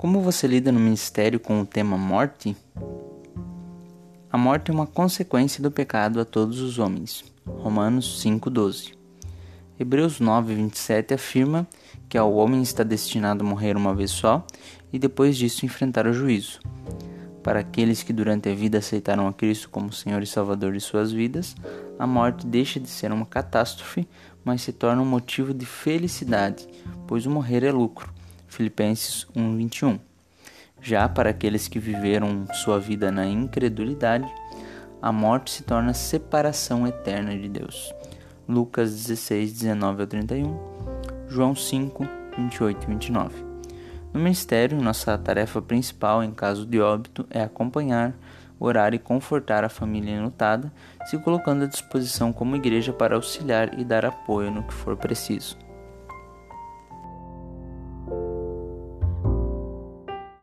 Como você lida no ministério com o tema morte? A morte é uma consequência do pecado a todos os homens. Romanos 5:12. Hebreus 9:27 afirma que ao homem está destinado a morrer uma vez só e depois disso enfrentar o juízo. Para aqueles que durante a vida aceitaram a Cristo como Senhor e Salvador de suas vidas, a morte deixa de ser uma catástrofe, mas se torna um motivo de felicidade, pois o morrer é lucro. Filipenses 1:21. Já para aqueles que viveram sua vida na incredulidade, a morte se torna separação eterna de Deus. Lucas 16, 19 a 31, João 5, 28 e 29. No ministério, nossa tarefa principal em caso de óbito é acompanhar, orar e confortar a família enlutada, se colocando à disposição como igreja para auxiliar e dar apoio no que for preciso.